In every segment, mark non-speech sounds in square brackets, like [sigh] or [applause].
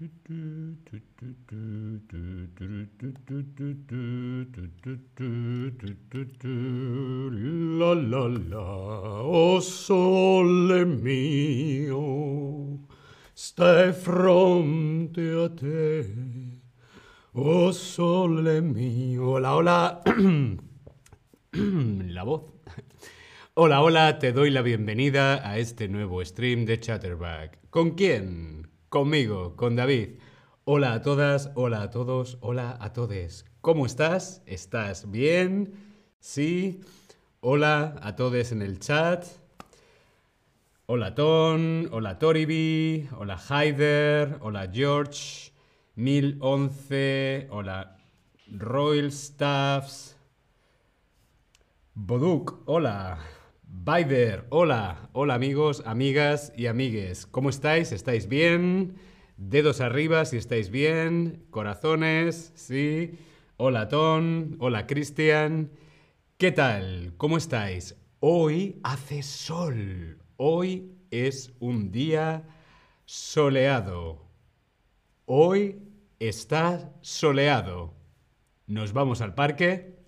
La la la, oh sole mio, stai fronte a te. Oh sole mio. Hola, hola. [clears throat] la voz. Hola, hola, te doy la bienvenida a este nuevo stream de Chatterback. ¿Con quién? Conmigo, con David. Hola a todas, hola a todos, hola a todes. ¿Cómo estás? ¿Estás bien? ¿Sí? Hola a todos en el chat. Hola Ton, hola Toribi, hola Haider, hola George, 1011, hola Royal Staffs, Boduk, hola. Bider, hola, hola amigos, amigas y amigues. ¿Cómo estáis? ¿Estáis bien? Dedos arriba si estáis bien. Corazones, sí. Hola Ton, hola Cristian. ¿Qué tal? ¿Cómo estáis? Hoy hace sol. Hoy es un día soleado. Hoy está soleado. Nos vamos al parque.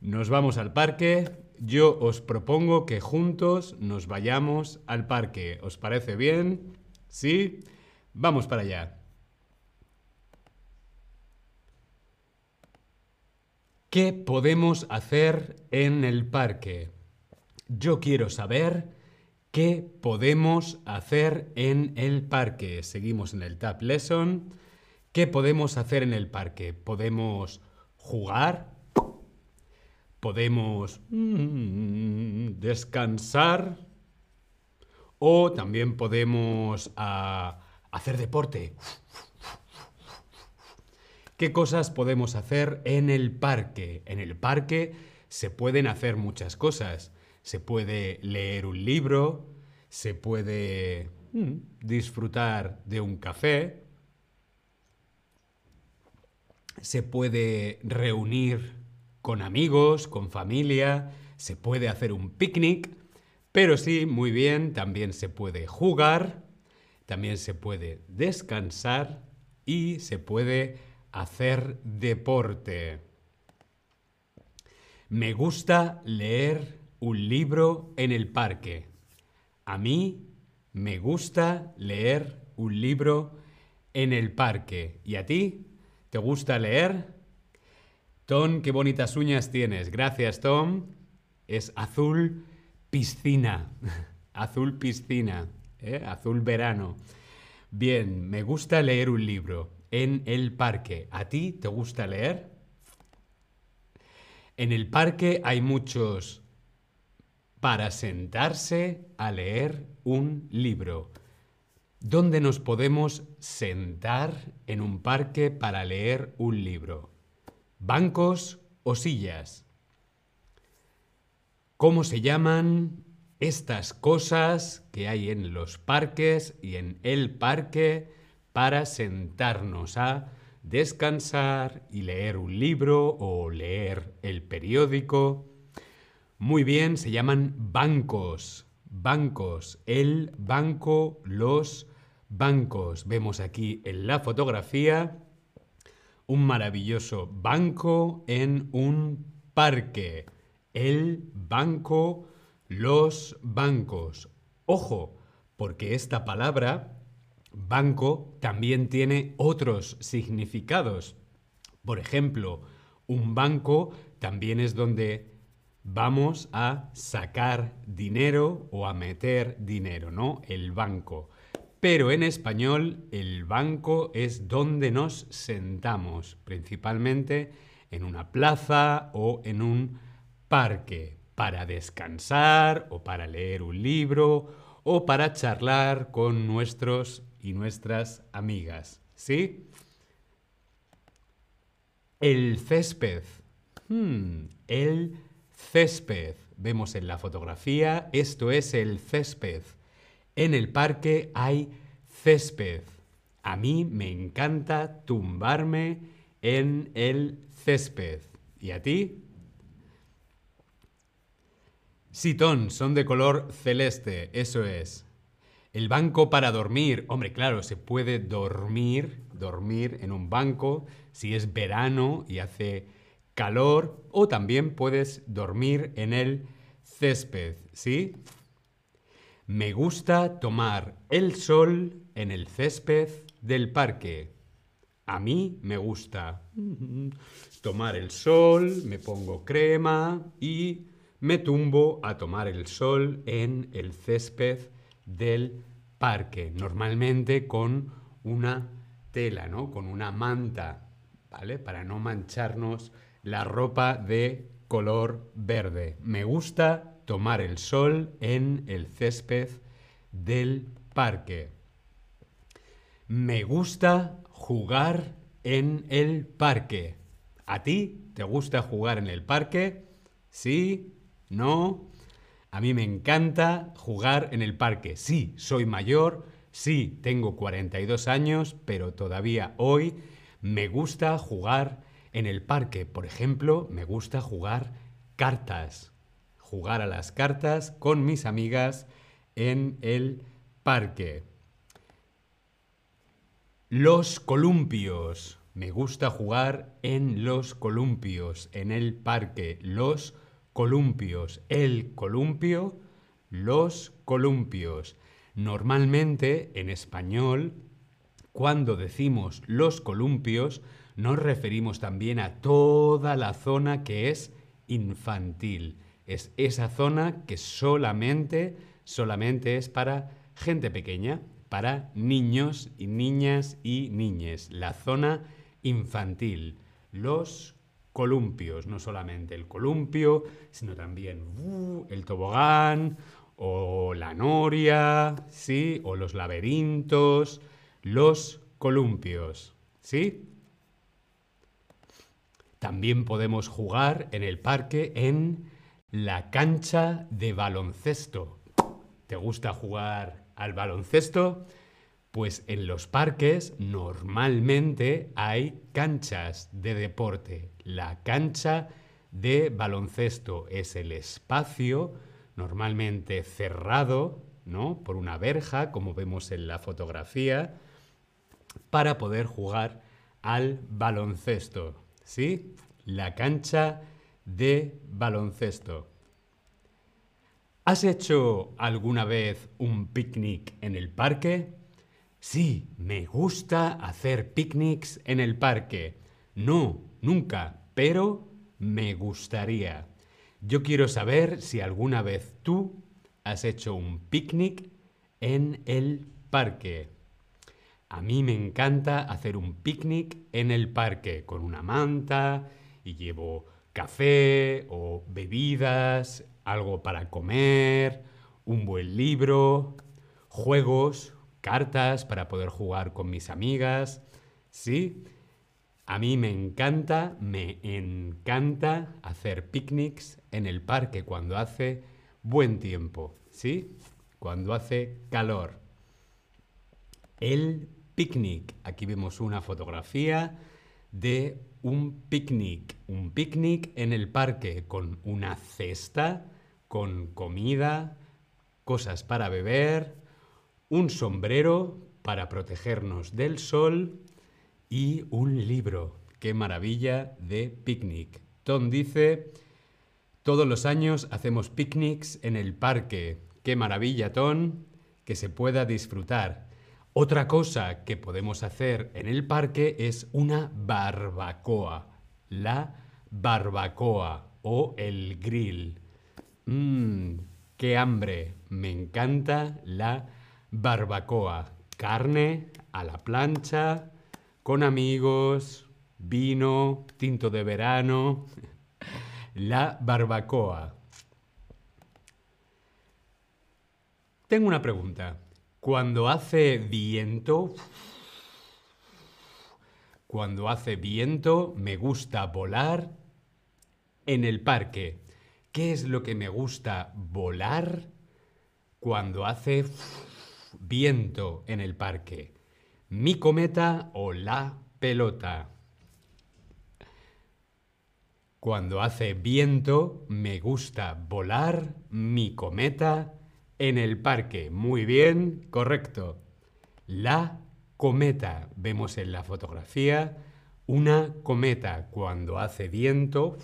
Nos vamos al parque yo os propongo que juntos nos vayamos al parque. ¿Os parece bien? ¿Sí? Vamos para allá. ¿Qué podemos hacer en el parque? Yo quiero saber qué podemos hacer en el parque. Seguimos en el Tab Lesson. ¿Qué podemos hacer en el parque? ¿Podemos jugar? Podemos mm, descansar o también podemos ah, hacer deporte. ¿Qué cosas podemos hacer en el parque? En el parque se pueden hacer muchas cosas. Se puede leer un libro, se puede mm, disfrutar de un café, se puede reunir con amigos, con familia, se puede hacer un picnic, pero sí, muy bien, también se puede jugar, también se puede descansar y se puede hacer deporte. Me gusta leer un libro en el parque. A mí me gusta leer un libro en el parque. ¿Y a ti? ¿Te gusta leer? Tom, qué bonitas uñas tienes. Gracias, Tom. Es azul piscina. [laughs] azul piscina. ¿eh? Azul verano. Bien, me gusta leer un libro en el parque. ¿A ti te gusta leer? En el parque hay muchos para sentarse a leer un libro. ¿Dónde nos podemos sentar en un parque para leer un libro? Bancos o sillas. ¿Cómo se llaman estas cosas que hay en los parques y en el parque para sentarnos a descansar y leer un libro o leer el periódico? Muy bien, se llaman bancos. Bancos. El banco, los bancos. Vemos aquí en la fotografía un maravilloso banco en un parque. El banco, los bancos. Ojo, porque esta palabra, banco, también tiene otros significados. Por ejemplo, un banco también es donde vamos a sacar dinero o a meter dinero, ¿no? El banco. Pero en español el banco es donde nos sentamos, principalmente en una plaza o en un parque, para descansar o para leer un libro o para charlar con nuestros y nuestras amigas. ¿Sí? El césped. Hmm, el césped. Vemos en la fotografía, esto es el césped. En el parque hay césped. A mí me encanta tumbarme en el césped. ¿Y a ti? Sitón, son de color celeste, eso es. El banco para dormir. Hombre, claro, se puede dormir, dormir en un banco si es verano y hace calor o también puedes dormir en el césped, ¿sí? Me gusta tomar el sol en el césped del parque. A mí me gusta [laughs] tomar el sol, me pongo crema y me tumbo a tomar el sol en el césped del parque, normalmente con una tela, ¿no? Con una manta, ¿vale? Para no mancharnos la ropa de color verde. Me gusta tomar el sol en el césped del parque. Me gusta jugar en el parque. ¿A ti te gusta jugar en el parque? ¿Sí? ¿No? A mí me encanta jugar en el parque. Sí, soy mayor, sí, tengo 42 años, pero todavía hoy me gusta jugar en el parque. Por ejemplo, me gusta jugar cartas. Jugar a las cartas con mis amigas en el parque. Los columpios. Me gusta jugar en los columpios, en el parque. Los columpios. El columpio, los columpios. Normalmente en español, cuando decimos los columpios, nos referimos también a toda la zona que es infantil. Es esa zona que solamente, solamente es para gente pequeña, para niños y niñas y niñes. La zona infantil. Los columpios, no solamente el columpio, sino también el tobogán o la noria, ¿sí? O los laberintos, los columpios, ¿sí? También podemos jugar en el parque en la cancha de baloncesto. ¿Te gusta jugar al baloncesto? Pues en los parques normalmente hay canchas de deporte. La cancha de baloncesto es el espacio normalmente cerrado, ¿no? Por una verja, como vemos en la fotografía, para poder jugar al baloncesto, ¿sí? La cancha de baloncesto. ¿Has hecho alguna vez un picnic en el parque? Sí, me gusta hacer picnics en el parque. No, nunca, pero me gustaría. Yo quiero saber si alguna vez tú has hecho un picnic en el parque. A mí me encanta hacer un picnic en el parque con una manta y llevo café o bebidas, algo para comer, un buen libro, juegos, cartas para poder jugar con mis amigas. ¿Sí? A mí me encanta, me encanta hacer picnics en el parque cuando hace buen tiempo. ¿Sí? Cuando hace calor. El picnic. Aquí vemos una fotografía de un picnic. Un picnic en el parque con una cesta, con comida, cosas para beber, un sombrero para protegernos del sol y un libro. ¡Qué maravilla de picnic! Tom dice, todos los años hacemos picnics en el parque. ¡Qué maravilla, Tom! Que se pueda disfrutar. Otra cosa que podemos hacer en el parque es una barbacoa. La barbacoa o el grill. Mmm, qué hambre. Me encanta la barbacoa, carne a la plancha, con amigos, vino, tinto de verano, [laughs] la barbacoa. Tengo una pregunta. Cuando hace viento, cuando hace viento, me gusta volar en el parque. ¿Qué es lo que me gusta volar cuando hace viento en el parque. Mi cometa o la pelota. Cuando hace viento me gusta volar mi cometa En el parque. Muy bien, correcto. La cometa. Vemos en la fotografía una cometa cuando hace viento.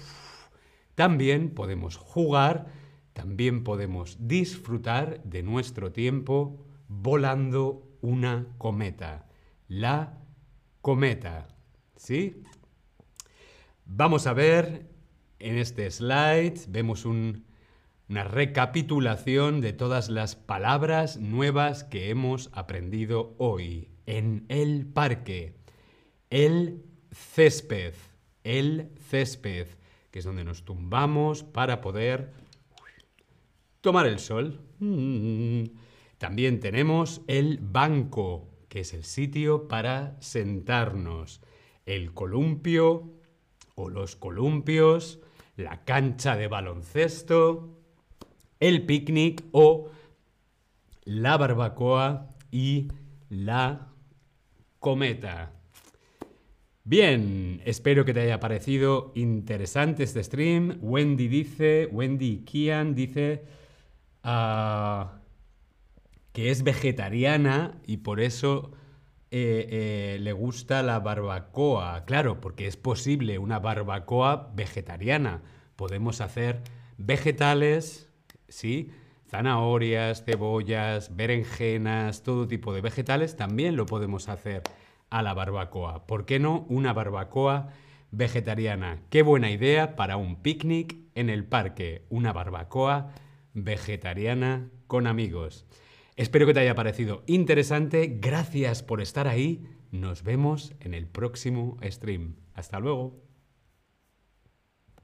También podemos jugar, también podemos disfrutar de nuestro tiempo volando una cometa. La cometa. ¿Sí? Vamos a ver en este slide, vemos una recapitulación de todas las palabras nuevas que hemos aprendido hoy. En el parque. El césped. El césped, que es donde nos tumbamos para poder tomar el sol. También tenemos el banco, que es el sitio para sentarnos. El columpio o los columpios, la cancha de baloncesto, el picnic o la barbacoa y la cometa. Bien, espero que te haya parecido interesante este stream. Wendy dice, Wendy Kian dice ah, que es vegetariana y por eso eh, eh, le gusta la barbacoa. Claro, porque es posible una barbacoa vegetariana. Podemos hacer vegetales, ¿sí? Zanahorias, cebollas, berenjenas, todo tipo de vegetales, también lo podemos hacer a la barbacoa. ¿Por qué no una barbacoa vegetariana? Qué buena idea para un picnic en el parque. Una barbacoa vegetariana con amigos. Espero que te haya parecido interesante. Gracias por estar ahí. Nos vemos en el próximo stream. Hasta luego.